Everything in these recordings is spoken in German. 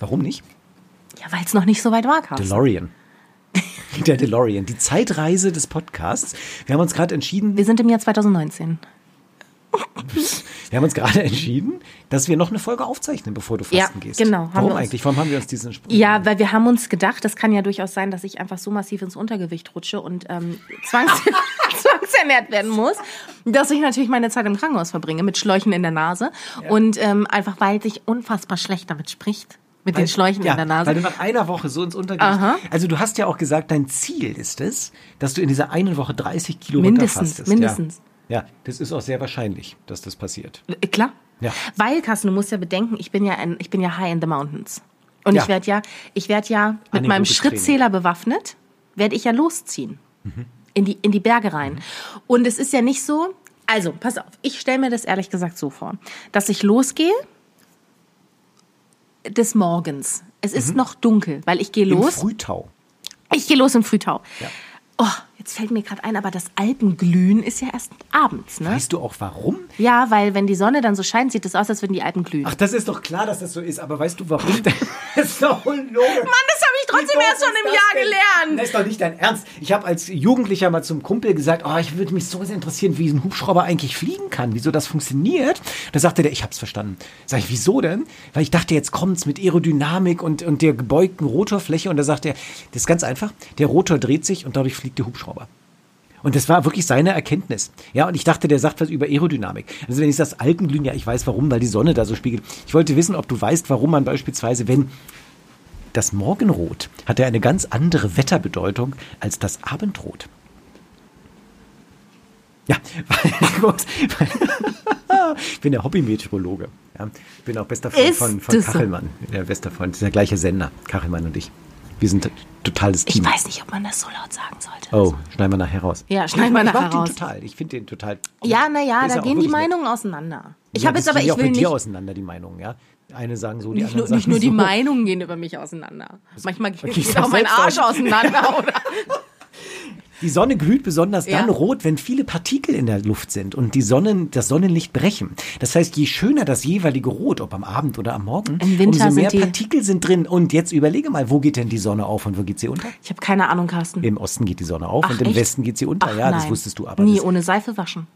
Warum nicht? Ja, weil es noch nicht so weit war, Carsten. DeLorean. Der DeLorean, die Zeitreise des Podcasts. Wir haben uns gerade entschieden, Wir sind im Jahr 2019. wir haben uns gerade entschieden, dass wir noch eine Folge aufzeichnen, bevor du fasten Ja, gehst. genau, Warum eigentlich? Warum haben wir uns diesen Spruch? Ja, weil wir haben uns gedacht, das kann ja durchaus sein, dass ich einfach so massiv ins Untergewicht rutsche und ähm, zwangs zwangsernährt werden muss, dass ich natürlich meine Zeit im Krankenhaus verbringe mit Schläuchen in der Nase und ähm, einfach weil sich unfassbar schlecht damit spricht mit den Schläuchen ja, in der Nase. Weil du nach einer Woche so ins Untergewicht. Also du hast ja auch gesagt, dein Ziel ist es, dass du in dieser einen Woche 30 Kilo Mindestens, mindestens. Ja. ja, das ist auch sehr wahrscheinlich, dass das passiert. Äh, Klar. Ja. Weil, Carsten, du musst ja bedenken, ich bin ja, ein, ich bin ja high in the mountains. Und Ja. ich werde ja, ich werde ja mit meinem Anaerobes Training. Schrittzähler bewaffnet, werde ich ja losziehen. Mhm. In, die, in die Berge rein. Und es ist ja nicht so, also, pass auf, ich stelle mir das ehrlich gesagt so vor, dass ich losgehe des Morgens. Es ist noch dunkel, weil ich gehe Mhm. Im los. Frühtau. Ich gehe los im Frühtau. Ja. Oh, jetzt fällt mir gerade ein, aber das Alpenglühen ist ja erst abends, ne? Weißt du auch warum? Ja, weil wenn die Sonne dann so scheint, sieht es aus, als würden die Alpen glühen. Ach, das ist doch klar, dass das so ist, aber weißt du warum? das ist doch unlogisch. Mann, das trotzdem erst schon im Jahr gelernt. Das ist doch nicht dein Ernst. Ich habe als Jugendlicher mal zum Kumpel gesagt, oh, ich würde mich so sehr interessieren, wie ein Hubschrauber eigentlich fliegen kann, wieso das funktioniert. Da sagte der, ich hab's verstanden. Sag ich, wieso denn? Weil ich dachte, jetzt kommt's mit Aerodynamik und, und der gebeugten Rotorfläche. Und da sagt er, das ist ganz einfach, der Rotor dreht sich und dadurch fliegt der Hubschrauber. Und das war wirklich seine Erkenntnis. Ja, und ich dachte, der sagt was über Aerodynamik. Also wenn ich das Alpenglühen, ja, ich weiß warum, weil die Sonne da so spiegelt. Ich wollte wissen, ob du weißt, warum man beispielsweise, wenn das Morgenrot hat ja eine ganz andere Wetterbedeutung als das Abendrot. Ja, ich bin der Hobbymeteorologe. Ja, ich bin auch bester Freund von, von so? Kachelmann. Der bester Freund, das ist der gleiche Sender, Kachelmann und ich. Wir sind totales Ich Team. weiß nicht, ob man das so laut sagen sollte. Oh, schneiden wir nachher raus. Ja, schneiden wir ich nachher raus. total. Ich finde den total. Ja, naja, da gehen die wirklich nett. Meinungen auseinander. Ich Ja, habe jetzt aber, ich auch will dir nicht, auseinander, die Meinungen, ja. Eine sagen so, die nicht, anderen nur, nicht sagen nur die so. Meinungen gehen über mich auseinander. Manchmal geht ich geht auch mein Arsch auch. auseinander, oder? Die Sonne glüht besonders Ja. dann rot, wenn viele Partikel in der Luft sind und die Sonnen, das Sonnenlicht brechen. Das heißt, je schöner das jeweilige Rot, ob am Abend oder am Morgen, umso mehr Partikel sind drin. Und jetzt überlege mal, wo geht denn die Sonne auf und wo geht sie unter? Ich habe keine Ahnung, Carsten. Im Osten geht die Sonne auf Ach, und im echt? Westen geht sie unter. Ach, ja, das nein. wusstest du aber. Nie das, ohne Seife waschen.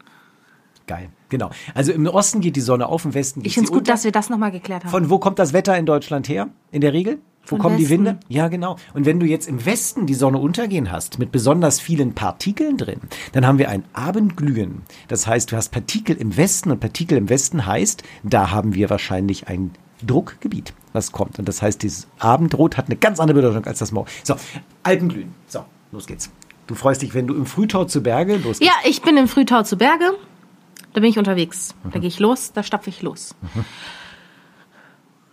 geil. Genau. Also im Osten geht die Sonne auf, im Westen geht Ich sie finde es gut, unter. dass wir das nochmal geklärt haben. Von wo kommt das Wetter in Deutschland her? In der Regel? Wo Von kommen die Westen. Winde? Ja, genau. Und wenn du jetzt im Westen die Sonne untergehen hast, mit besonders vielen Partikeln drin, dann haben wir ein Abendglühen. Das heißt, du hast Partikel im Westen und Partikel im Westen heißt, da haben wir wahrscheinlich ein Druckgebiet, was kommt. Und das heißt, dieses Abendrot hat eine ganz andere Bedeutung als das Morgen. So, Alpenglühen. So, los geht's. Du freust dich, wenn du im Frühtau zu Berge, los geht's. Ja, ich bin im Frühtau zu Berge. Da bin ich unterwegs. Mhm. Da gehe ich los, da stapfe ich los.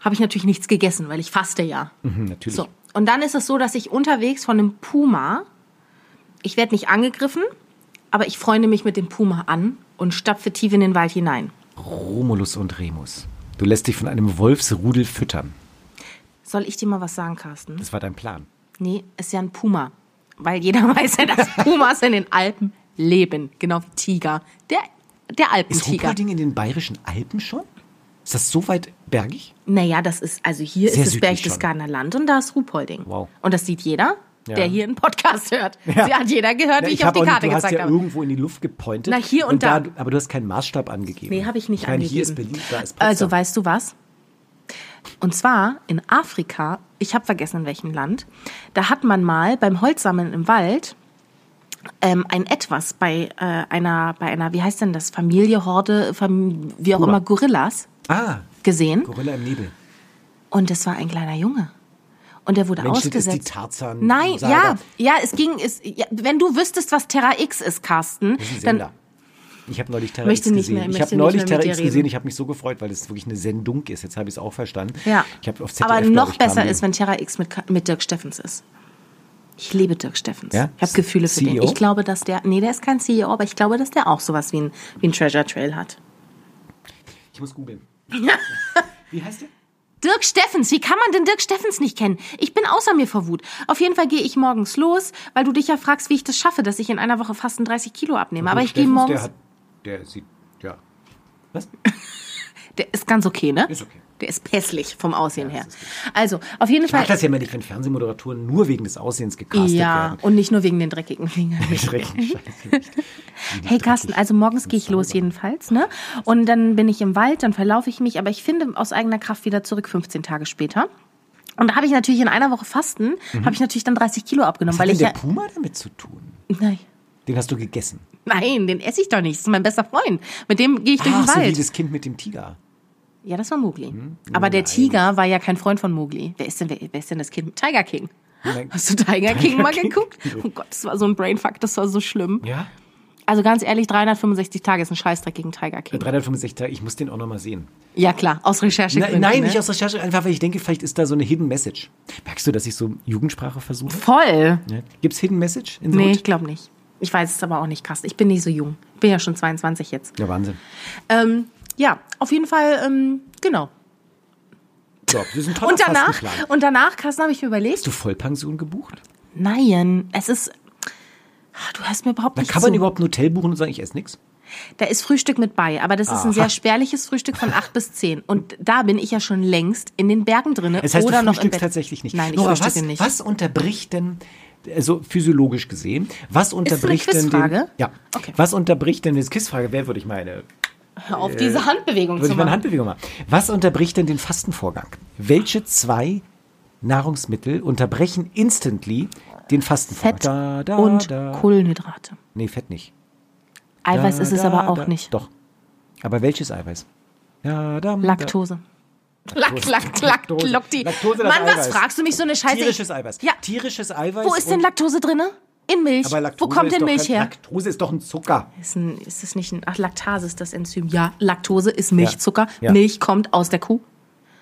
Habe ich natürlich nichts gegessen, weil ich faste ja. Mhm, natürlich. So. Und dann ist es so, dass ich unterwegs von einem Puma, ich werde nicht angegriffen, aber ich freunde mich mit dem Puma an und stapfe tief in den Wald hinein. Romulus und Remus. Du lässt dich von einem Wolfsrudel füttern. Soll ich dir mal was sagen, Carsten? Das war dein Plan. Nee, ist ja ein Puma. Weil jeder weiß ja, dass Pumas in den Alpen leben. Genau wie Tiger. Der, der Ist Alpentiger. Ruhpolding in den bayerischen Alpen schon? Ist das so weit bergig? Naja, das ist, also hier Sehr ist das Berchtesgadener Land und da ist Ruhpolding. Wow. Und das sieht jeder, Ja. der hier einen Podcast hört. Ja. Sie hat jeder gehört, Na, wie ich, hab auf die auch nicht- Karte du hast gezeigt ja habe. irgendwo in die Luft gepointet. Na, hier und da. Aber du hast keinen Maßstab angegeben. Nee, habe ich nicht ich meine, Hier ist angegeben. Berlin, da ist Potsdam. Also weißt du was? Und zwar in Afrika, ich habe vergessen in welchem Land, da hat man mal beim Holzsammeln im Wald ähm, ein etwas bei äh, einer, bei einer, wie heißt denn das, Familie, Horde, Fam wie auch Puma. immer, Gorillas ah, gesehen. Gorilla im Nebel. Und es war ein kleiner Junge. Und der wurde Mensch, das ist ausgesetzt. die Tarzan- Nein, Saga. ja, ja, es ging, es, ja, wenn du wüsstest, was Terra X ist, Carsten, Das ist dann. Ich habe neulich Terra X gesehen. mehr- ich habe neulich Terra X gesehen. Ich habe mich so gefreut, weil es wirklich eine Sendung ist. Jetzt habe ich es auch verstanden. Ja. Ich habe auf ZDF, Aber noch besser ist, wenn Terra X mit, mit Dirk Steffens ist. Ich liebe Dirk Steffens. Ja? Ich habe Gefühle für den. CEO? Ich glaube, dass der, nee, der ist kein CEO, aber ich glaube, dass der auch sowas wie ein, wie ein Treasure Trail hat. Ich muss googeln. Wie heißt der? Dirk Steffens, wie kann man denn Dirk Steffens nicht kennen? Ich bin außer mir vor Wut. Auf jeden Fall gehe ich morgens los, weil du dich ja fragst, wie ich das schaffe, dass ich in einer Woche fast ein 30 Kilo abnehme. Aber ich gehe Steffens, morgens. Der, hat, der sieht, ja. Was? Der ist ganz okay, ne? Ist okay. Der ist pässlich vom Aussehen her. Also, auf jeden Ich Fall. das ja immer nicht, wenn Fernsehmoderatoren nur wegen des Aussehens gecastet Ja, werden. und nicht nur wegen den dreckigen Fingern. Schrecklich, scheiße. Hey Carsten, also morgens gehe ich los jedenfalls, ne? Und dann bin ich im Wald, dann verlaufe ich mich, aber ich finde aus eigener Kraft wieder zurück 15 Tage später. Und da habe ich natürlich in einer Woche Fasten, habe ich natürlich dann 30 Kilo abgenommen, Mhm. Was hat weil denn ich der ja. Puma damit zu tun? Nein. Den hast du gegessen. Nein, den esse ich doch nicht. Das ist mein bester Freund. Mit dem gehe ich durch Ach, den so wie Wald. das Kind mit dem Tiger. Ja, das war Mowgli. Aber der Tiger war ja kein Freund von Mowgli. Wer ist denn, wer, wer ist denn das Kind? Tiger King. Hast du Tiger King mal King? geguckt? Oh Gott, das war so ein Brainfuck, das war so schlimm. Ja? Also ganz ehrlich, 365 Tage ist ein Scheißdreck gegen Tiger King. 365 Tage, ich muss den auch noch mal sehen. Ja klar, aus Recherche. Nein, nein, nicht aus Recherche, einfach weil ich denke, vielleicht ist da so eine Hidden Message. Merkst du, dass ich so Jugendsprache versuche? Voll. Ja. Gibt's Hidden Message in the Nee, Hood? ich glaube nicht. Ich weiß es aber auch nicht, Carsten. Ich bin nicht so jung. Ich bin ja schon 22 jetzt. Ja, Wahnsinn. Ähm, ja, auf jeden Fall, ähm, genau. Das ist ein toller Und danach, und danach, Carsten, habe ich mir überlegt, Hast du Vollpension gebucht? nein, es ist, Ah, du hörst mir überhaupt Dann nicht kann man zu. überhaupt ein Hotel buchen und sagen, ich esse nichts? Da ist Frühstück mit bei, aber das ist ein Aha. sehr spärliches Frühstück von 8 bis 10. Und da bin ich ja schon längst in den Bergen drin. Das heißt, oder du frühstückst tatsächlich nicht. Nein, ich Nora, frühstücke was, nicht. Was unterbricht denn, also physiologisch gesehen, was unterbricht denn den, ja, Okay. was unterbricht denn, das Quizfrage, wer würde ich meine, auf, diese Handbewegung würde zu ich meine machen. Handbewegung machen. Was unterbricht denn den Fastenvorgang? Welche zwei Nahrungsmittel unterbrechen instantly den Fastenvorgang? Fett Da, da, und da. Kohlenhydrate. Nee, Fett nicht. Eiweiß ist es aber auch nicht. Doch. Aber welches Eiweiß? Laktose. Lack, lack, lack, Laktose. Laktose, Mann, was fragst du mich so eine Scheiße? Tierisches Eiweiß. Ja. Tierisches Eiweiß. Wo ist denn Laktose drinne? In Milch. Aber Laktose Wo kommt ist denn doch Milch kein, her? Laktose ist doch ein Zucker. Ist, ein, ist das nicht ein. Ach, Laktase ist das Enzym. Ja, Laktose ist Milchzucker. Ja. Milch kommt aus der Kuh.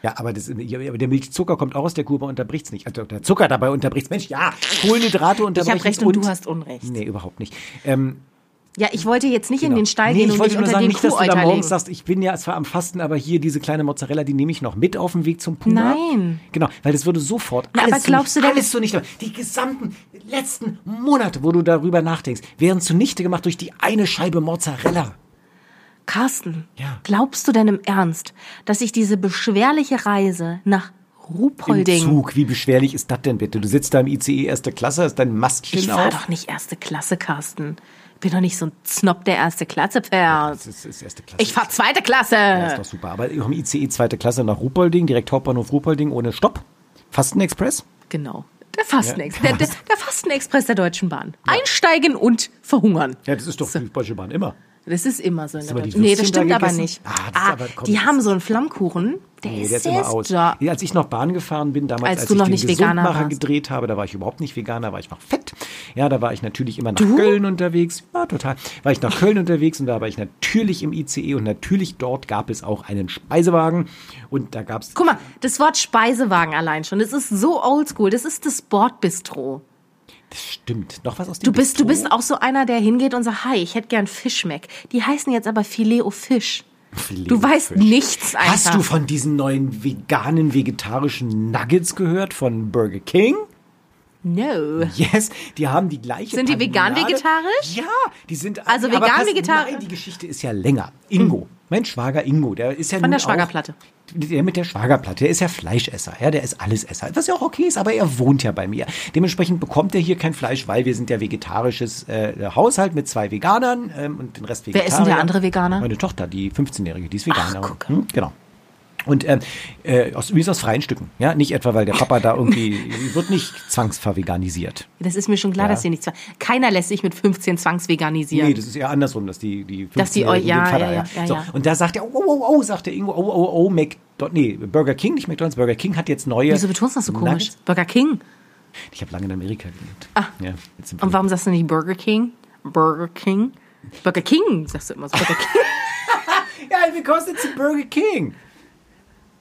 Ja, aber, das, ja, aber der Milchzucker kommt auch aus der Kuh, aber unterbricht's nicht. Also der Zucker dabei unterbricht's. Mensch, ja, Kohlenhydrate unterbrechen. Ich habe recht und du hast Unrecht. Nee, überhaupt nicht. Ähm, Ja, ich wollte jetzt nicht in den Stall nee, gehen ich und wollte nur sagen, nicht, dass du da morgens sagst, ich bin ja zwar am Fasten, aber hier diese kleine Mozzarella, die nehme ich noch mit auf dem Weg zum Puma. Nein. Genau, weil das würde sofort Ja, alles aber glaubst du nicht, denn- alles so nicht, die gesamten letzten Monate, wo du darüber nachdenkst, wären zunichte gemacht durch die eine Scheibe Mozzarella. Carsten, Ja. glaubst du denn im Ernst, dass ich diese beschwerliche Reise nach Im Ruhpolding... Zug, wie beschwerlich ist das denn bitte? Du sitzt da im ICE erste Klasse, hast dein Mastchen Ich war auf. doch nicht erste Klasse, Carsten. Ich bin doch nicht so ein Snob der erste Klasse fährt. Das ist, ist erste Klasse. Ich fahr zweite Klasse. Ja, ist doch super. Aber im ICE zweite Klasse nach Ruhpolding, direkt Hauptbahnhof Ruhpolding ohne Stopp. Fastenexpress. Genau. Der Fastenexpress. Der, der, der Fastenexpress der Deutschen Bahn. Einsteigen und verhungern. Ja, das ist doch die Deutsche Bahn immer. Das ist immer so in der Deutschen Nee, das stimmt aber nicht. Ah, ist aber- komm, die haben so einen Flammkuchen. Der Nee, ist der ist sehr immer aus. Ja, Als ich noch Bahn gefahren bin, damals, Als als, du ich noch den nicht Gesundmacher gedreht habe, da war ich überhaupt nicht Veganer, da war ich noch fett. Ja, da war ich natürlich immer nach Köln unterwegs. Ja, total. War ich nach Köln unterwegs und da war ich natürlich im ICE und natürlich dort gab es auch einen Speisewagen und da gab es Guck mal, das Wort Speisewagen allein schon, das ist so oldschool. Das ist das Bordbistro. Das stimmt. Noch was aus dem Du bist, du Bistro? bist auch so einer, der hingeht und sagt, hi, ich hätte gern Fischmeck. Die heißen jetzt aber Filet au Fisch. Filet Du weißt Fisch. nichts einfach. Hast du von diesen neuen veganen, vegetarischen Nuggets gehört von Burger King? No. Yes, die haben die gleiche Sind die vegan-vegetarisch? Ja, die sind Also vegan-vegetarisch? Nein, die Geschichte ist ja länger. Ingo, mein Schwager Ingo, der ist ja Von der Schwagerplatte. Auch, der mit der Schwagerplatte, der ist ja Fleischesser, ja, der ist Allesesser, was ja auch okay ist, aber er wohnt ja bei mir. Dementsprechend bekommt er hier kein Fleisch, weil wir sind ja vegetarisches äh, Haushalt mit zwei Veganern ähm, und den Rest Wer Vegetarier. ist denn der andere Veganer? Meine Tochter, die 15-Jährige, die ist Veganer. Ach, guck. Hm, genau. Und ähm, äh, aus, übrigens aus freien Stücken. Ja, nicht etwa, weil der Papa da irgendwie, wird nicht zwangsverveganisiert. Das ist mir schon klar, Ja. dass sie nicht zwang. Keiner lässt sich mit 15 zwangsveganisieren. Nee, das ist eher andersrum, dass die, die Dass die 15-Jährigen eu- ja, Vater, ja, ja, so. Und da sagt er, oh, oh, oh, oh, sagt der Ingo, oh, oh, oh, McDonald's, nee, Burger King, nicht McDonald's, Burger King hat jetzt neue. Wieso betonst du das so komisch? Nuggets. Burger King. Ich habe lange in Amerika gelebt. Ah. Ja, Und warum sagst du nicht Burger King? Burger King? Burger King, sagst du immer so. Burger King. Ja, because it's a Burger King.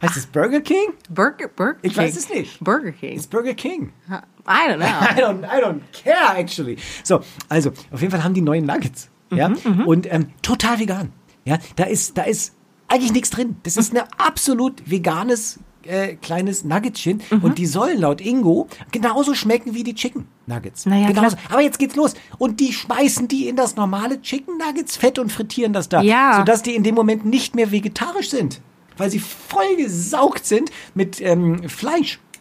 Heißt es Burger King? Burger, Burger King. Ich weiß es nicht. Burger King. It's Burger King. I don't know. I don't, I don't care, actually. So, also, auf jeden Fall haben die neuen Nuggets. Ja, Mhm, und ähm, total vegan. Ja, da ist, da ist eigentlich nichts drin. Das ist ein absolut veganes äh, kleines Nuggetchen Mhm. und die sollen laut Ingo genauso schmecken wie die Chicken Nuggets. Naja, genauso. klar. Aber jetzt geht's los. Und die schmeißen die in das normale Chicken Nuggets Fett und frittieren das da. Ja. Sodass die in dem Moment nicht mehr vegetarisch sind. Weil sie voll gesaugt sind mit ähm,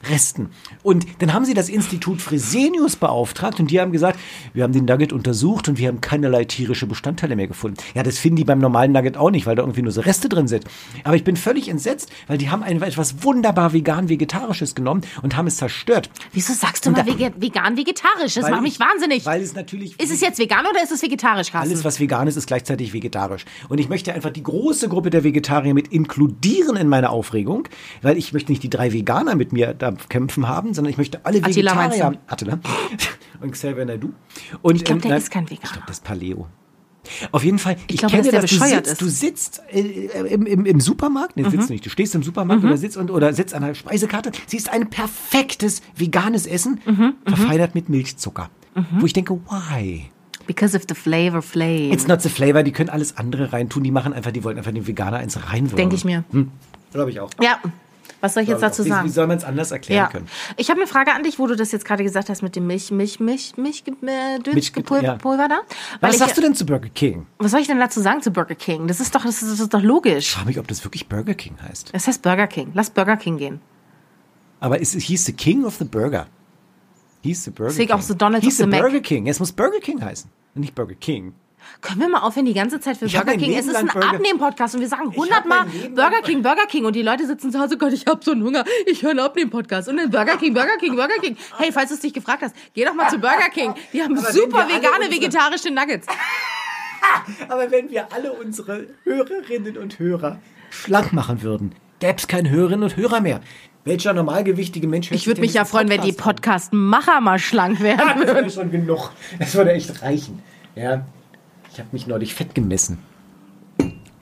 Fleischresten. Und dann haben sie das Institut Fresenius beauftragt und die haben gesagt, wir haben den Nugget untersucht und wir haben keinerlei tierische Bestandteile mehr gefunden. Ja, das finden die beim normalen Nugget auch nicht, weil da irgendwie nur so Reste drin sind. Aber ich bin völlig entsetzt, weil die haben ein, etwas wunderbar vegan-vegetarisches genommen und haben es zerstört. Wieso sagst du mal vege- vegan-vegetarisch? Das macht mich ich- wahnsinnig. Weil es natürlich... Ist es jetzt vegan oder ist es vegetarisch, Carsten? Alles, was vegan ist, ist gleichzeitig vegetarisch. Und ich möchte einfach die große Gruppe der Vegetarier mit inkludieren in meiner Aufregung, weil ich möchte nicht die drei Veganer mit mir da kämpfen haben, sondern ich möchte alle Attila Vegetarier. Attila. Und Xavier Naidu. Und, Ich glaub, der nein, ist kein Veganer. Ich glaube, das ist Paleo. Auf jeden Fall, ich, glaube, kenne der das, du sitzt, ist. du sitzt äh, im, im, im Supermarkt, nee, Mhm. sitzt nicht, du stehst im Supermarkt oder sitzt und, oder sitzt an einer Speisekarte, siehst ein perfektes veganes Essen, Mhm. verfeinert mit Milchzucker. Wo ich denke, why? Because of the flavor flame. It's not the flavor, die können alles andere reintun. Die machen einfach, die wollten einfach den Veganer eins reinwürgen. Denke ich mir. Glaube ich auch. Ja. Was soll ich jetzt dazu sagen? Wie soll man es anders erklären Ja. können? Ich habe eine Frage an dich, wo du das jetzt gerade gesagt hast mit dem Milch, Milch, Milch, Milch, äh, Döns, Milch- Gepul- ja. Da. Weil Was ich, sagst du denn zu Burger King? Was soll ich denn dazu sagen zu Burger King? Das ist doch, das ist, das ist doch logisch. Ich frage mich, ob das wirklich Burger King heißt. Es heißt Burger King. Lass Burger King gehen. Aber es hieß the King of the Burger. Hieß the Burger Deswegen King. auch the Donald hieß the the Mac. Burger King. Es muss Burger King heißen. Nicht Burger King. Können wir mal aufhören, die ganze Zeit für Ich Burger King? Es ist ein Abnehmen-Podcast und wir sagen hab hundertmal mein Leben lang Burger King, Burger King und die Leute sitzen zu Hause, Gott, ich hab so einen Hunger, ich höre einen Abnehmen-Podcast und dann Burger King, Burger King, Burger King. Hey, falls du es dich gefragt hast, geh doch mal zu Burger King. Die haben Aber super vegane, vegetarische Nuggets. Aber wenn wir alle unsere Hörerinnen und Hörer schlank machen würden, gäbe es keine Hörerinnen und Hörer mehr. Welcher normalgewichtige Mensch Ich würde mich ja freuen, wenn die? Podcast-Macher mal schlank werden Ah, das wäre schon genug. Das würde echt reichen. Ja. Ich habe mich neulich fett gemessen.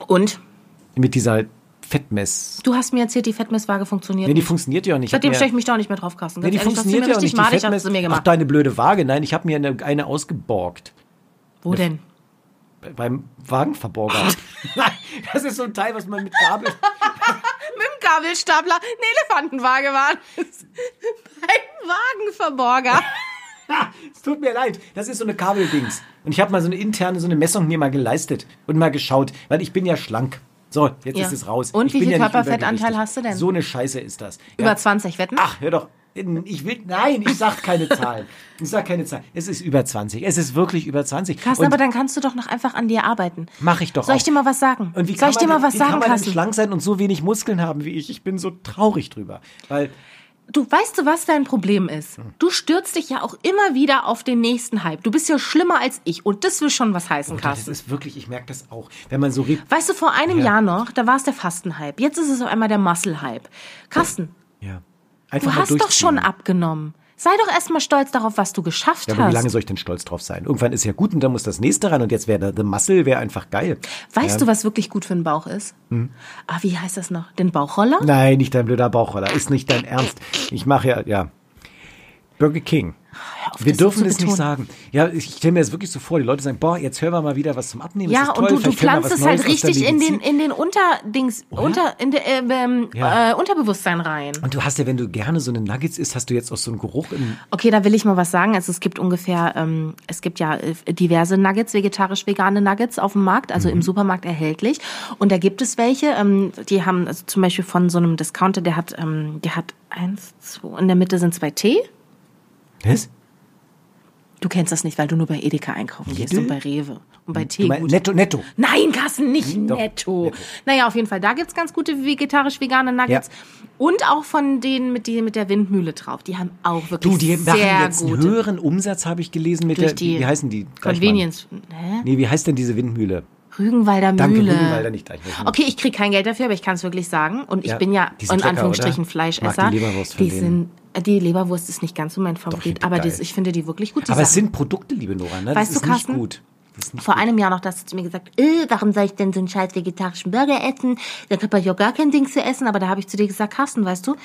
Und? Mit dieser Fettmess. Du hast mir erzählt, die Fettmesswaage funktioniert Nee, die nicht. funktioniert ja auch nicht. Seitdem stelle ich mich da auch nicht mehr drauf, Carsten. Nee, die ehrlich, funktioniert ja auch nicht. richtig madig, die hast du mir Ach, gemacht. deine blöde Waage. Nein, ich habe mir eine, eine ausgeborgt. Wo denn? Beim Wagenverborger. Nein, das ist so ein Teil, was man mit Gabel... Mit dem Gabelstapler eine Elefantenwaage war. Beim Wagenverborger. Es tut mir leid, das ist so eine Kabeldings. Und ich habe mal so eine interne, so eine Messung mir mal geleistet und mal geschaut, weil ich bin ja schlank. So, jetzt Ja. ist es raus. Und ich wie viel ja Körperfettanteil hast du denn? So eine Scheiße ist das. Über Ja. 20 Wetten? Ach, hör doch. Ich will, nein, ich sag keine Zahlen. Ich sag keine Zahlen. Es ist über 20. Es ist wirklich über 20. Carsten, Und aber dann kannst du doch noch einfach an dir arbeiten. mach ich doch Soll auch. ich dir mal was sagen? Und wie Soll ich dir mal denn- was wie sagen, kann man Carsten? schlank sein und so wenig Muskeln haben wie ich? Ich bin so traurig drüber. Weil Du weißt du, was dein Problem ist? Hm. Du stürzt dich ja auch immer wieder auf den nächsten Hype. Du bist ja schlimmer als ich und das will schon was heißen, das Carsten. ist wirklich, ich merke das auch. Wenn man so re Weißt du, vor einem Ja. Jahr noch, da war es der Fastenhype. Jetzt ist es auf einmal der Muscle-Hype. Carsten, ja. Du hast doch schon abgenommen. Sei doch erstmal stolz darauf, was du geschafft Ja, aber hast. wie lange soll ich denn stolz drauf sein? Irgendwann ist ja gut und dann muss das nächste ran und jetzt wäre The Muscle wäre einfach geil. Weißt du, was wirklich gut für den Bauch ist? Hm. Ah, wie heißt das noch? Den Bauchroller? Nein, nicht dein blöder Bauchroller. Ist nicht dein Ernst. Ich mache ja, ja. Burger King. auf, Wir dürfen es nicht sagen. Ja, ich stelle mir das wirklich so vor. Die Leute sagen, boah, jetzt hören wir mal wieder was zum Abnehmen. Ja, und toll. du, du pflanzt es halt richtig in den, in den Unterdings, unter, in der, äh, ähm, Ja. äh, Unterbewusstsein rein. Und du hast ja, wenn du gerne so eine Nuggets isst, hast du jetzt auch so einen Geruch im. Okay, da will ich mal was sagen. Also es gibt ungefähr, ähm, es gibt ja äh, diverse Nuggets, vegetarisch-vegane Nuggets auf dem Markt, also im Supermarkt erhältlich. Und da gibt es welche, ähm, die haben also zum Beispiel von so einem Discounter, der hat, ähm, der hat eins, zwei, in der Mitte sind zwei T. Was? Du kennst das nicht, weil du nur bei Edeka einkaufen gehst Lidl? und bei Rewe und bei Du Tee. meinst netto, netto. Nein, Carsten, nicht Doch, netto. netto. Naja, auf jeden Fall, da gibt's ganz gute vegetarisch-vegane Nuggets. Und auch von denen mit, die, mit der Windmühle drauf. Die haben auch wirklich Du, die machen jetzt einen höheren Umsatz, habe ich gelesen, mit Durch der. die wie heißen die? Convenience. Hä? Nee, wie heißt denn diese Windmühle? Rügenwalder Danke, Mühle. Rügenwalder nicht gleich. Okay, ich krieg kein Geld dafür, aber ich kann es wirklich sagen. Und ich Ja, bin ja in lecker, Anführungsstrichen oder? Fleischesser. Die die sind, die Leberwurst ist nicht ganz so mein Favorit, ich aber das, ich finde die wirklich gut. Die Aber es Sachen. sind Produkte, liebe Nora, ne? Weißt das du, ist Carsten? nicht gut. Vor einem Jahr noch, hast du zu mir gesagt, äh, warum soll ich denn so einen scheiß vegetarischen Burger essen? Da habe ich auch gar kein Ding zu essen. Aber da habe ich zu dir gesagt, Carsten, weißt du,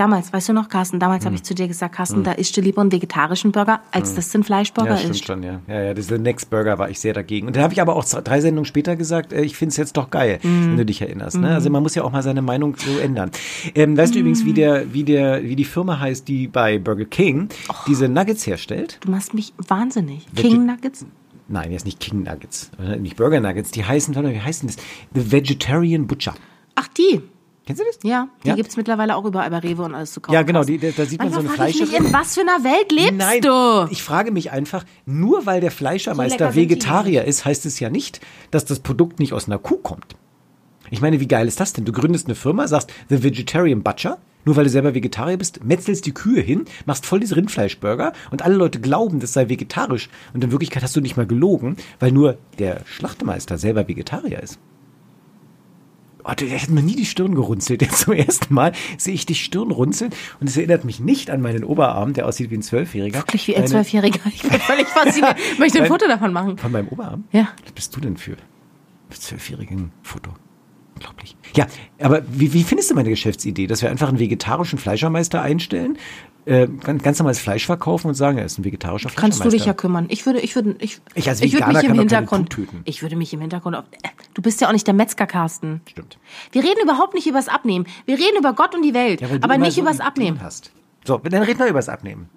damals, weißt du noch, Carsten, damals Hm. habe ich zu dir gesagt, Carsten, da isst du lieber einen vegetarischen Burger, als dass du einen Fleischburger Ja, stimmt isst. schon, ja. Ja, ja, diese Next Burger war ich sehr dagegen. Und da habe ich aber auch drei Sendungen später gesagt, äh, ich finde es jetzt doch geil, Mhm. wenn du dich erinnerst. Ne? Also man muss ja auch mal seine Meinung so ändern. Ähm, weißt du Mhm. übrigens, wie der, wie der, wie die Firma heißt, die bei Burger King Oh. diese Nuggets herstellt? Du machst mich wahnsinnig. Vege- King Nuggets? Nein, jetzt nicht King Nuggets, äh, nicht Burger Nuggets. Die heißen, warte mal, wie heißen das? The Vegetarian Butcher. Ach, die. Kennst du das? Ja, die Ja? gibt's mittlerweile auch überall bei Rewe und alles zu kaufen. Ja, genau, die, da, da sieht man so eine Manchmal frage ich mich, Fleischerin. in was für einer Welt lebst Nein, du? ich frage mich einfach, nur weil der Fleischermeister Vegetarier ist, heißt es ja nicht, dass das Produkt nicht aus einer Kuh kommt. Ich meine, wie geil ist das denn? Du gründest eine Firma, sagst The Vegetarian Butcher, nur weil du selber Vegetarier bist, metzelst die Kühe hin, machst voll diese Rindfleischburger und alle Leute glauben, das sei vegetarisch. Und in Wirklichkeit hast du nicht mal gelogen, weil nur der Schlachtemeister selber Vegetarier ist. Oh, der hat mir nie die Stirn gerunzelt. Jetzt zum ersten Mal sehe ich die Stirn runzeln und es erinnert mich nicht an meinen Oberarm, der aussieht wie ein Zwölfjähriger. Wirklich wie ein Zwölfjähriger. Ich bin völlig fasziniert. Ich möchte ein Foto davon machen. Von meinem Oberarm? Ja. Was bist du denn für? Für zwölfjährigen Foto. Unglaublich. Ja, aber wie, wie findest du meine Geschäftsidee, dass wir einfach einen vegetarischen Fleischermeister einstellen, äh, ganz, ganz normales Fleisch verkaufen und sagen, er ist ein vegetarischer Kannst du Fleischermeister? dich ja kümmern. Ich würde, ich würde, ich, Ich als ich würde mich im Hintergrund, ich würde mich im Hintergrund, auf, äh, du bist ja auch nicht der Metzger, Carsten. Stimmt. Wir reden überhaupt nicht übers Abnehmen. Wir reden über Gott und die Welt, Ja, aber nicht so übers Ideen Abnehmen. Hast. So, dann reden wir übers Abnehmen.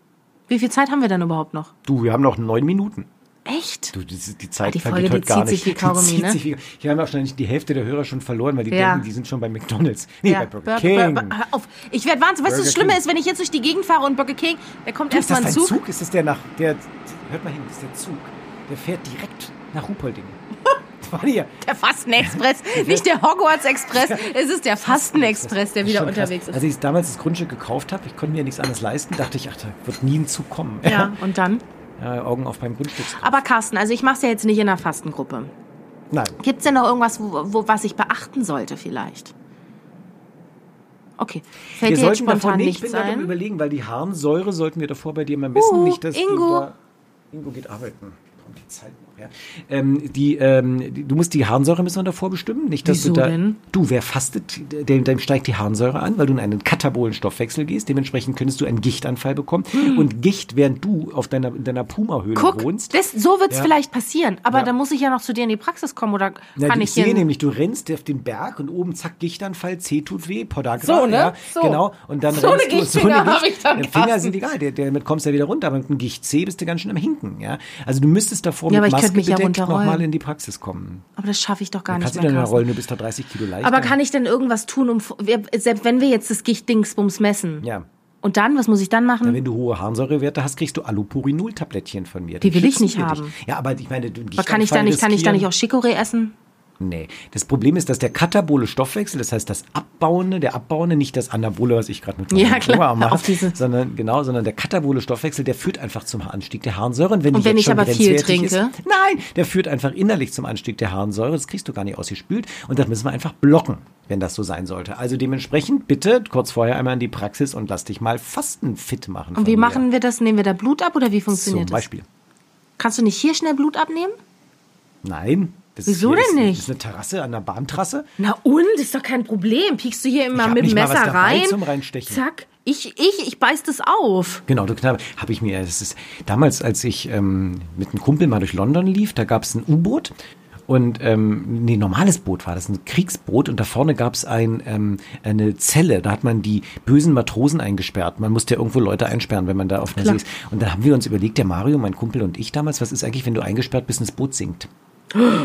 Wie viel Zeit haben wir denn überhaupt noch? Du, wir haben noch neun Minuten. Echt? Du, die, die Zeit Ah, die vergeht Folge, heute gar nicht. sich Kaugummi, die zieht ne? sich wie, hier haben wir schon die Hälfte der Hörer schon verloren, weil die Ja. denken, die sind schon bei McDonalds. Nee, bei Burger Bur- King. Bur- hör auf. Ich werde wahnsinnig. Weißt du, Burger das Schlimme ist, wenn ich jetzt durch die Gegend fahre und Burger King, da kommt erstmal ein Zug. Zug? Ist das der nach, der, hört mal hin, das ist der Zug. Der fährt direkt nach hier. Der Fasten-Express, nicht der Hogwarts-Express, es ist der Fasten-Express, der wieder unterwegs ist. Als ich damals das Grundstück gekauft habe, ich konnte mir nichts anderes leisten, dachte ich, ach, da wird nie ein Zug kommen. Ja, und dann? Ja, Augen auf beim Grundstückskauf. Aber Carsten, also ich mache es ja jetzt nicht in einer Fastengruppe. Nein. Gibt es denn noch irgendwas, wo, wo, was ich beachten sollte vielleicht? Okay, fällt Wir dir jetzt sollten davon spontan nicht, ich nichts bin gerade überlegen, weil die Harnsäure sollten wir davor bei dir mal messen. Uh, nicht, dass Ingo. Du da, Ingo geht arbeiten. Kommt die Zeit noch, ja. Ähm, die, ähm, die, du musst die Harnsäure müssen wir davor bestimmen. Nicht, dass Wieso du da, denn? Du, wer fastet, dem, dem steigt die Harnsäure an, weil du in einen katabolen Stoffwechsel gehst. Dementsprechend könntest du einen Gichtanfall bekommen. Und Gicht, während du auf deiner, in deiner Puma-Höhle Hm. Wohnst. das, so wird es Ja. vielleicht passieren. Aber Ja. dann muss ich ja noch zu dir in die Praxis kommen oder Na, kann ich ich hier... sehe nämlich, du rennst auf den Berg und oben zack Gichtanfall, C tut weh, Podagra, So, ne? ja, So. genau. Und dann So eine rennst du, Gichtfinger hab ich dann, Finger sind egal, damit kommst du ja wieder runter, aber mit einem Gicht C bist du ganz schön am Hinken, ja. Also du müsstest davor Ja, mit ich könnte mich ja runterrollen. nochmal in die Praxis kommen. aber das schaffe ich doch gar Dann nicht kannst du mehr, dann Carsten. rollen, du bist da 30 Kilo leichter. Aber kann ich denn irgendwas tun, um... Selbst wenn wir jetzt das Gichtdingsbums messen. Ja. Und dann, was muss ich dann machen? Na, wenn du hohe Harnsäurewerte hast, kriegst du Allopurinol-Tablettchen von mir. Die Dann will ich nicht wir dich. haben. Ja, aber ich meine, du aber kann ich da nicht, kann ich da nicht auch Chicorée essen? Nee. Das Problem ist, dass der katabole Stoffwechsel, das heißt das Abbauende, der Abbauende, nicht das Anabole, was ich gerade mit Ja, meinem klar, Oberarm mache, sondern genau, sondern der katabole Stoffwechsel, der führt einfach zum Anstieg der Harnsäure. Und wenn, Und wenn ich aber viel trinke? Ist, nein, der führt einfach innerlich zum Anstieg der Harnsäure. Das kriegst du gar nicht ausgespült. Und das müssen wir einfach blocken, wenn das so sein sollte. Also dementsprechend bitte kurz vorher einmal in die Praxis und lass dich mal fastenfit machen. Und wie mir. machen wir das? Nehmen wir da Blut ab oder wie Zum funktioniert das? Beispiel. Kannst du nicht hier schnell Blut abnehmen? Nein. Das Wieso denn nicht? Das ist eine Terrasse an der Bahntrasse. Na und, ist doch kein Problem. Piekst du hier immer mit dem Messer rein? zum Reinstechen. Zack. Ich, ich, ich beiß das auf. Genau, du Knabe, habe ich mir, das ist damals, als ich ähm, mit einem Kumpel mal durch London lief, da gab es ein U-Boot und ähm, nee, normales Boot war das, ein Kriegsboot und da vorne gab es ein, ähm, eine Zelle, da hat man die bösen Matrosen eingesperrt. Man musste ja irgendwo Leute einsperren, wenn man da auf einer See ist. Und dann haben wir uns überlegt, der Mario, mein Kumpel und ich damals, was ist eigentlich, wenn du eingesperrt bist und das Boot sinkt?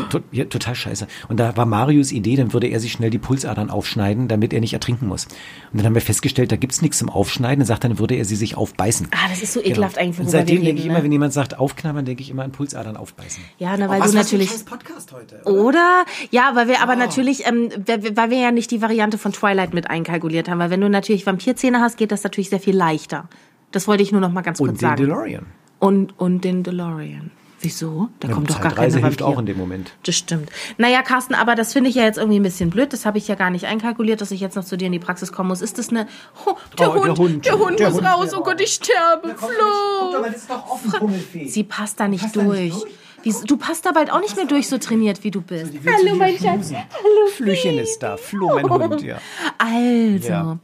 To ja, total scheiße. Und da war Marius Idee, dann würde er sich schnell die Pulsadern aufschneiden, damit er nicht ertrinken muss. Und dann haben wir festgestellt, da gibt's nichts zum Aufschneiden. Dann sagt er, dann würde er sie sich aufbeißen. Ah, das ist so ekelhaft eigentlich, Und seitdem denke ich reden, immer, ne? wenn jemand sagt aufknabbern, denke ich immer an Pulsadern aufbeißen. Ja, na, Oh, weil was, du was ein natürlich. scheiß Podcast heute. oder? Oder? Ja, weil wir aber natürlich, ähm, weil, wir ja nicht die Variante von Twilight mit einkalkuliert haben. Weil wenn du natürlich Vampirzähne hast, geht das natürlich sehr viel leichter. Das wollte ich nur noch mal ganz kurz Und den sagen. DeLorean. Und, und den DeLorean. Wieso? Da Ja, kommt doch gar keine Zeitreise hilft auch in dem Moment. Das stimmt. Naja, Carsten, aber das finde ich ja jetzt irgendwie ein bisschen blöd. Das habe ich ja gar nicht einkalkuliert, dass ich jetzt noch zu dir in die Praxis kommen muss. Ist das eine... Oh, der, Oh, der Hund, Hund. der Hund Der muss Hund, raus. Oh Gott, ich sterbe. Flo. das ist doch offen, Hummelfee. Sie passt da nicht passt da nicht durch. durch? Wie, du passt da bald auch nicht mehr durch, so trainiert wie du bist. Willst du hier schmusen. Flüchen ist da, Flo, mein Hund, ja. Also, Ja.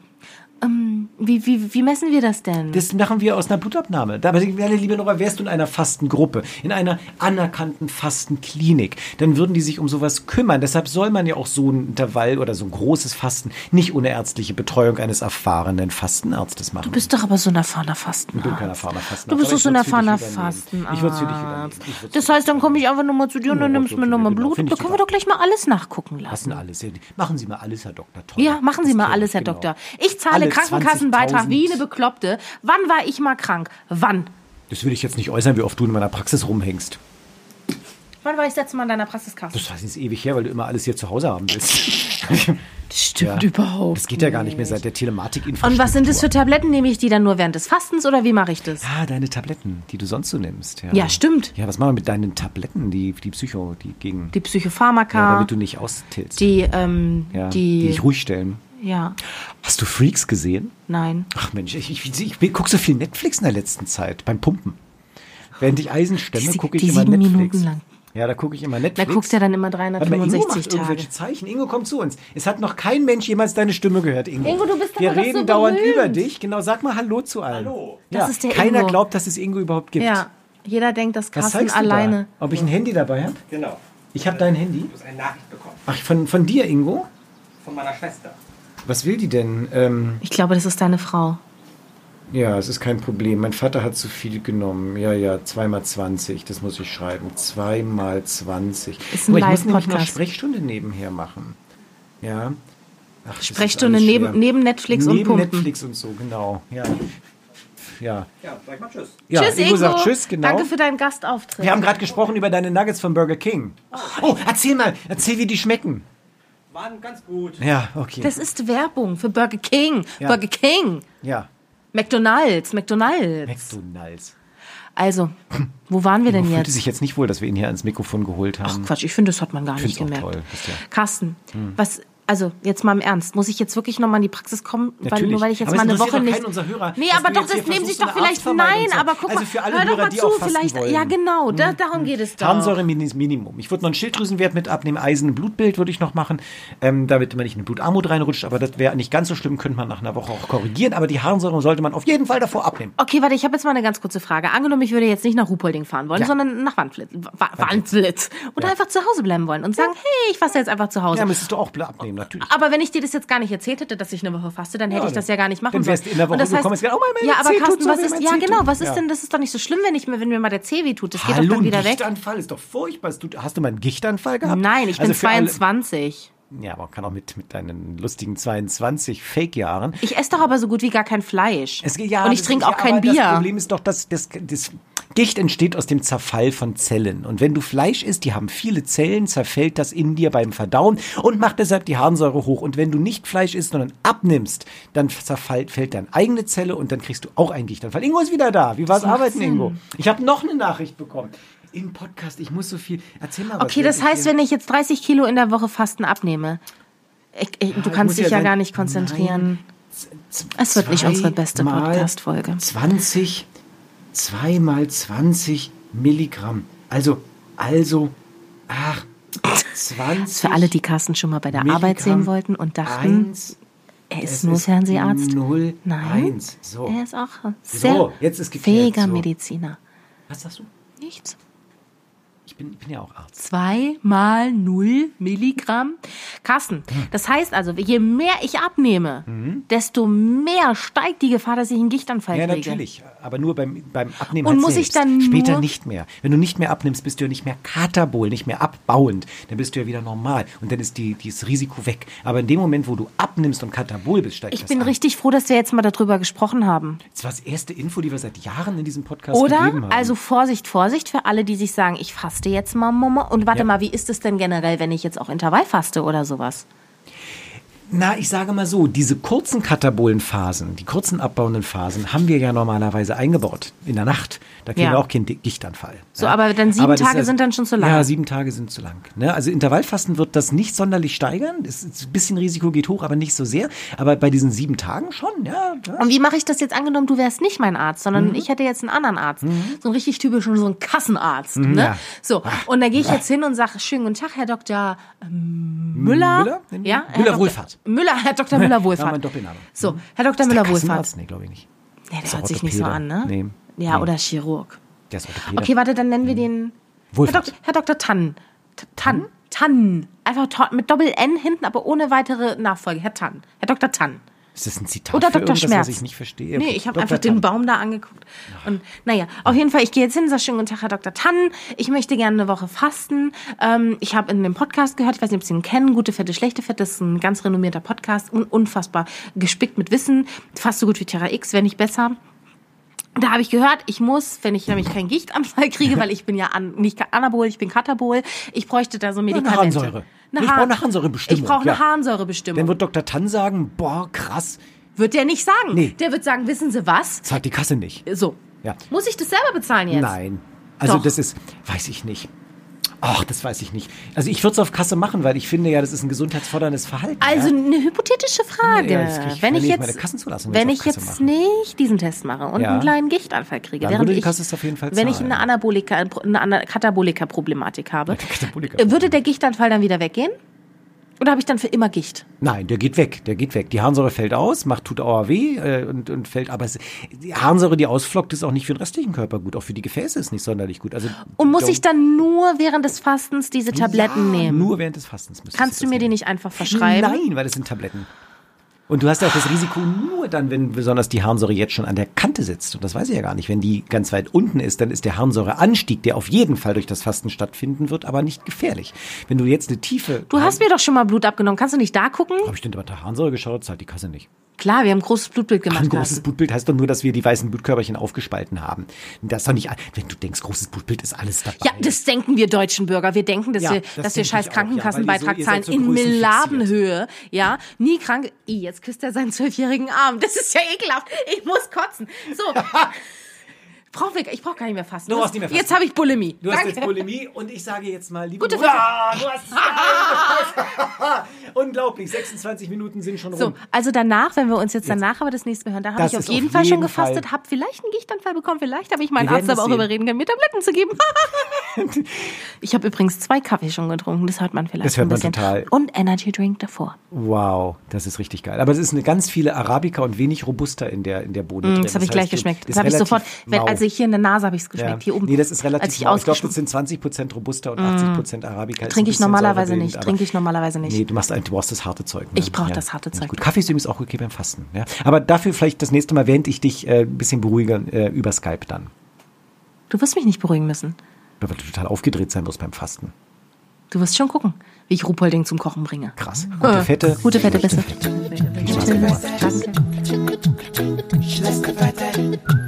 Ähm, wie, wie, wie messen wir das denn? Das machen wir aus einer Blutabnahme. Da, meine liebe Nora, wärst du in einer Fastengruppe, in einer anerkannten Fastenklinik, dann würden die sich um sowas kümmern. Deshalb soll man ja auch so ein Intervall oder so ein großes Fasten nicht ohne ärztliche Betreuung eines erfahrenen Fastenarztes machen. du bist doch aber so ein erfahrener Fastenarzt. Ich bin kein erfahrener Fastenarzt. Du bist doch so ein erfahrener. Fastenarzt. Ich würde es für dich übernehmen. Das heißt, dann komme ich einfach nochmal zu dir und dann Ja, nimmst du mir genau, nochmal genau. Blut. Finde Da ich können wir doch gleich mal alles nachgucken lassen. Lassen alles. Machen Sie mal alles, Herr Doktor. Toll. Ja, machen Sie mal alles, Herr genau. Doktor. Ich zahle Alle Krankenkassenbeitrag 20.000. wie eine Bekloppte. Wann war ich mal krank? Wann? Das will ich jetzt nicht äußern, wie oft du in meiner Praxis rumhängst. Wann war ich das letzte Mal in deiner Praxiskasse? Das ist ewig her, weil du immer alles hier zu Hause haben willst. Das stimmt Ja. überhaupt. Das geht ja gar nicht mehr seit der Telematikinfrastruktur. Und was sind das für Tabletten? Nehme ich die dann nur während des Fastens oder wie mache ich das? Ah, deine Tabletten, die du sonst so nimmst. Ja, Ja, stimmt. Ja, was machen wir mit deinen Tabletten, die, die Psycho, die gegen... Die Psychopharmaka, ja, damit du nicht austilst. die, ähm, ja, die die, dich ruhig stellen. Ja, Hast du Freaks gesehen? nein. Ach Mensch, ich, ich, ich, ich gucke so viel Netflix in der letzten Zeit, beim Pumpen. Während ich Eisen stemme, gucke ich die immer sieben Netflix. Minuten lang. Ja, da gucke ich immer Da Netflix. guckst du ja dann immer Warte mal, Ingo 365 macht irgendwelche Tage. Zeichen. Ingo, komm zu uns. Es hat noch kein Mensch jemals deine Stimme gehört, Ingo. Ingo, du bist Wir aber doch reden so dauernd berühmt. über dich. Genau, sag mal Hallo zu allen. Hallo. Ja, Das ist der keiner Ingo. glaubt, dass es Ingo überhaupt gibt. Ja, jeder denkt, dass Carsten alleine. da? Ob ich ein Handy dabei habe? Genau. Ich habe dein Handy. Du hast eine Nachricht bekommen. Ach, von, von dir, Ingo? Von meiner Schwester. Was will die denn? Ähm, Ich glaube, das ist deine Frau. ja, es ist kein Problem. Mein Vater hat zu viel genommen. Ja, ja, zweimal 20, das muss ich schreiben. Zweimal 20. Ist ein mal, ich muss nämlich noch. Sprechstunde nebenher machen. Ja. Ach, Sprechstunde neben, neben Netflix und Neben Pumpen. Netflix und so, genau. Ja. Ja. Ja, sag mal Tschüss. ja tschüss, Ingo sagt Tschüss, genau. Danke für deinen Gastauftritt. Wir haben gerade gesprochen über deine Nuggets von Burger King. Oh, erzähl mal, erzähl, wie die schmecken. Waren ganz gut. Ja, okay. das ist Werbung für Burger King. Ja. Burger King. ja, McDonalds. McDonalds. McDonalds. Also, wo waren wir denn Fühlte jetzt? sich jetzt nicht wohl, dass wir ihn hier ans Mikrofon geholt haben. Ach Quatsch, ich finde, das hat man gar nicht auch gemerkt. toll, das ist ja- Carsten, was, also jetzt mal im Ernst, muss ich jetzt wirklich nochmal in die Praxis kommen? Weil, nur weil ich jetzt Aber mal eine Woche doch nicht. Hörer, nee, aber doch, das nehmen sich doch vielleicht. Nein, zu- aber guck Also mal. für alle hör doch Hörer, mal die zu, vielleicht. wollen. Ja, genau, da, darum geht es doch. Harnsäure Minimum. Ich würde noch einen Schilddrüsenwert mit abnehmen, Eisen, Blutbild würde ich noch machen, ähm, damit man nicht in eine Blutarmut reinrutscht, aber das wäre nicht ganz so schlimm, könnte man nach einer Woche auch korrigieren, aber die Harnsäure sollte man auf jeden Fall davor abnehmen. Okay, warte, ich habe jetzt mal eine ganz kurze Frage. Angenommen, ich würde jetzt nicht nach Ruhpolding fahren wollen, Ja. sondern nach Wandlitz. Wa- Wandlitz. Oder einfach zu Hause bleiben wollen und sagen, hey, ich fasse jetzt einfach zu Hause. Ja, müsstest du auch abnehmen, natürlich. Aber wenn ich dir das jetzt gar nicht erzählt hätte, dass ich eine Woche faste, dann hätte Ja, ich das dann- ja gar nicht machen dann sollen. wärst du in der Woche Und das heißt, gekommen, es wäre, oh, mein ja, aber Carsten, so was ist, mein ja genau, was ist Ja. denn, das ist doch nicht so schlimm, wenn ich mir, wenn mir mal der Zeh weh tut. Das geht Hallo, doch dann wieder weg. Gichtanfall ist doch furchtbar. Hast du mal einen Gichtanfall gehabt? Nein, ich Also bin für alle- 22. Ja, aber man kann auch mit, mit deinen lustigen 22 Fake-Jahren. Ich esse doch aber so gut wie gar kein Fleisch. Es, ja, und ich trinke ja, auch kein aber Bier. Das Problem ist doch, dass das, das Gicht entsteht aus dem Zerfall von Zellen. Und wenn du Fleisch isst, die haben viele Zellen, zerfällt das in dir beim Verdauen und macht deshalb die Harnsäure hoch. Und wenn du nicht Fleisch isst, sondern abnimmst, dann zerfällt fällt deine eigene Zelle und dann kriegst du auch einen Gichtanfall. Ingo ist wieder da. Wie war's arbeiten, Sinn. Ingo? Ich habe noch eine Nachricht bekommen. Im Podcast, ich muss so viel. Erzähl mal was. Okay, das heißt, wenn ich jetzt 30 Kilo in der Woche Fasten abnehme, ich, ich, du kannst dich ja dann- gar nicht konzentrieren. Nein. Es wird nicht unsere beste Podcast-Folge. 20, 2 mal 20 Milligramm. Also, also, ach, 20. Für alle, die Carsten schon mal bei der Milligramm Arbeit sehen wollten und dachten, eins, er ist nur ist Fernseharzt. null, Nein, eins. So. er ist auch sehr So, jetzt ist fähiger So. Mediziner. Was sagst du? Nichts. Ich bin, ich bin ja auch Arzt. Zwei mal null Milligramm. Carsten, das heißt also, je mehr ich abnehme, desto mehr steigt die Gefahr, dass ich einen Gichtanfall Ja, kriege. natürlich. Aber nur beim, beim Abnehmen Und halt muss ich selbst. dann Später nicht mehr. Wenn du nicht mehr abnimmst, bist du ja nicht mehr katabol, nicht mehr abbauend. Dann bist du ja wieder normal. Und dann ist die, dieses Risiko weg. Aber in dem Moment, wo du abnimmst und katabol bist, steigt Ich das bin an. richtig froh, dass wir jetzt mal darüber gesprochen haben. Das war das erste Info, die wir seit Jahren in diesem Podcast Oder? gegeben haben. Also Vorsicht, Vorsicht für alle, die sich sagen, ich faste jetzt mal, Mama. Und warte Ja. mal, wie ist es denn generell, wenn ich jetzt auch Intervall faste oder sowas? Na, ich sage mal so, diese kurzen katabolen Phasen, die kurzen abbauenden Phasen, haben wir ja normalerweise eingebaut in der Nacht. Da kriegen Ja. wir auch keinen Gichtanfall. So, aber dann sieben das Tage sind dann schon zu lang. Ja, sieben Tage sind zu lang. Ne? Also Intervallfasten wird das nicht sonderlich steigern. Es ist ein bisschen Risiko geht hoch, aber nicht so sehr. Aber bei diesen sieben Tagen schon, ja. ja. Und wie mache ich das jetzt angenommen, du wärst nicht mein Arzt, sondern Mhm. ich hätte jetzt einen anderen Arzt. So einen richtig typischen, so einen Kassenarzt. Ne? ja. So, und da gehe ich jetzt hin und sage, schönen guten Tag, Herr Dr. ähm, Müller. Müller? Ja, Müller Dr. Wohlfahrt. Müller, Herr Dr. Müller Ja, Wohlfahrt. Doppelname. So, Herr Dr. Müller Wohlfahrt. Nee, glaube ich nicht. Nee, der hört sich nicht so an, ne? Nee. Ja, Nee. oder Chirurg. Der ist Orthopäde. Okay, warte, dann nennen wir den Herr. Dr. Herr Dr. Tann. T- Tann. Tann. Einfach mit Doppel-N hinten, aber ohne weitere Nachfolge. Herr Tann. Herr Dr. Tann. Ist das ein Zitat Oder Dr. Schmerz. was ich nicht verstehe? Nee, ich habe einfach Tann. den Baum da angeguckt. Und naja, auf jeden Fall, ich gehe jetzt hin, sag schönen guten Tag, Herr Dr. Tann. Ich möchte gerne eine Woche fasten. Ähm, ich habe in dem Podcast gehört, ich weiß nicht, ob Sie ihn kennen, Gute Fette, Schlechte Fette, das ist ein ganz renommierter Podcast und unfassbar gespickt mit Wissen. Fast so gut wie Terra X, wenn nicht besser. Da habe ich gehört, ich muss, wenn ich nämlich keinen Gichtanfall kriege, weil ich bin ja an, nicht Anabol, ich bin Katabol, ich bräuchte da so Medikamente. Harnsäure. Eine Ich brauche eine Harnsäurebestimmung, Ich brauche eine ja. Harnsäurebestimmung. Dann wird Dr. Tann sagen, boah, krass, Wird der nicht sagen. Nee. Der wird sagen, wissen Sie was? zahlt die Kasse nicht. So. Ja. Muss ich das selber bezahlen jetzt? Nein. Also Doch. das ist, weiß ich nicht. Ach, das weiß ich nicht. Also ich würde es auf Kasse machen, weil ich finde ja, das ist ein gesundheitsförderndes Verhalten. Also ja? eine hypothetische Frage. Ja, ich- wenn ich ich jetzt, meine Kassenzulassung, wenn ich jetzt mache. nicht diesen Test mache und einen kleinen Gichtanfall kriege, Dann während würde die ich, Kasse es auf jeden Fall wenn ich eine Anabolika, eine Katabolika-Problematik habe, Katabolika- äh, würde der Gichtanfall dann wieder weggehen? Oder habe ich dann für immer Gicht? Nein, der geht weg, der geht weg. Die Harnsäure fällt aus, macht tut Auer weh äh, und, und fällt, aber es, die Harnsäure, die ausflockt, ist auch nicht für den restlichen Körper gut, auch für die Gefäße ist nicht sonderlich gut. Also Und muss ich dann nur während des Fastens diese Tabletten ja, nehmen? Nur während des Fastens Kannst du das mir die nehmen. nicht einfach verschreiben? Nein, weil es sind Tabletten. Und du hast ja auch das Risiko nur dann, wenn besonders die Harnsäure jetzt schon an der Kante sitzt. Und das weiß ich ja gar nicht. Wenn die ganz weit unten ist, dann ist der Harnsäureanstieg, der auf jeden Fall durch das Fasten stattfinden wird, aber nicht gefährlich. Wenn du jetzt eine tiefe... Du hast mir doch schon mal Blut abgenommen. Kannst du nicht da gucken? Habe ich denn bei der Harnsäure geschaut? Zahlt die Kasse nicht. Klar, wir haben ein großes Blutbild gemacht. Ein großes. Blutbild heißt doch nur, dass wir die weißen Blutkörperchen aufgespalten haben. Das ist doch nicht, wenn du denkst, großes Blutbild ist alles dabei. Ja, das denken wir deutschen Bürger. Wir denken, dass Ja, wir, das dass wir scheiß Krankenkassenbeitrag ja, so- zahlen so in. Milliardenhöhe. Ja, nie krank. Ih, jetzt küsst er seinen zwölfjährigen Arm. Das ist ja ekelhaft. Ich muss kotzen. So. Brauch wir, ich brauch gar nicht mehr fasten. Du brauchst nicht mehr fasten. Jetzt habe ich Bulimie. Du hast Danke. jetzt Bulimie und ich sage jetzt mal, liebe Gute Mutter, du hast Unglaublich, 26 Minuten sind schon So, rum. also danach, wenn wir uns jetzt danach aber das nächste Mal hören, da habe ich auf jeden Fall schon jeden gefastet, Fall. habe vielleicht einen Gichtanfall bekommen, vielleicht habe ich meinen Arzt aber auch sehen. überreden können, mir Tabletten zu geben. ich habe übrigens zwei Kaffee schon getrunken, das hört man vielleicht Das hört ein man bisschen. total. Und Energy Drink davor. Wow, das ist richtig geil. Aber es ist eine ganz viele Arabica und wenig Robusta in der, in der Bohne drin. Mm, Das habe ich gleich heißt, geschmeckt. Das habe ich sofort, wenn, mau. Also hier in der Nase habe ich es ja. geschmeckt, hier oben. Nee, das ist relativ ich. Ich glaube, das sind 20% Robusta und 80% Arabica. Ist Trinke ein ich normalerweise nicht, trinke ich normalerweise nicht. Nee, du, machst, ein- du brauchst das harte Zeug. Ne? Ich brauch das harte Zeug. Gut, Kaffee ist übrigens auch okay beim Fasten. Ja? Aber dafür vielleicht das nächste Mal, während ich dich äh, ein bisschen beruhige, äh, über Skype dann. Du wirst mich nicht beruhigen müssen. Weil du total aufgedreht sein wirst beim Fasten. Du wirst schon gucken, wie ich Ruhpolding zum Kochen bringe. Krass. Gute Äh, Fette. Gute Fette, Schlechte Bisse. Danke.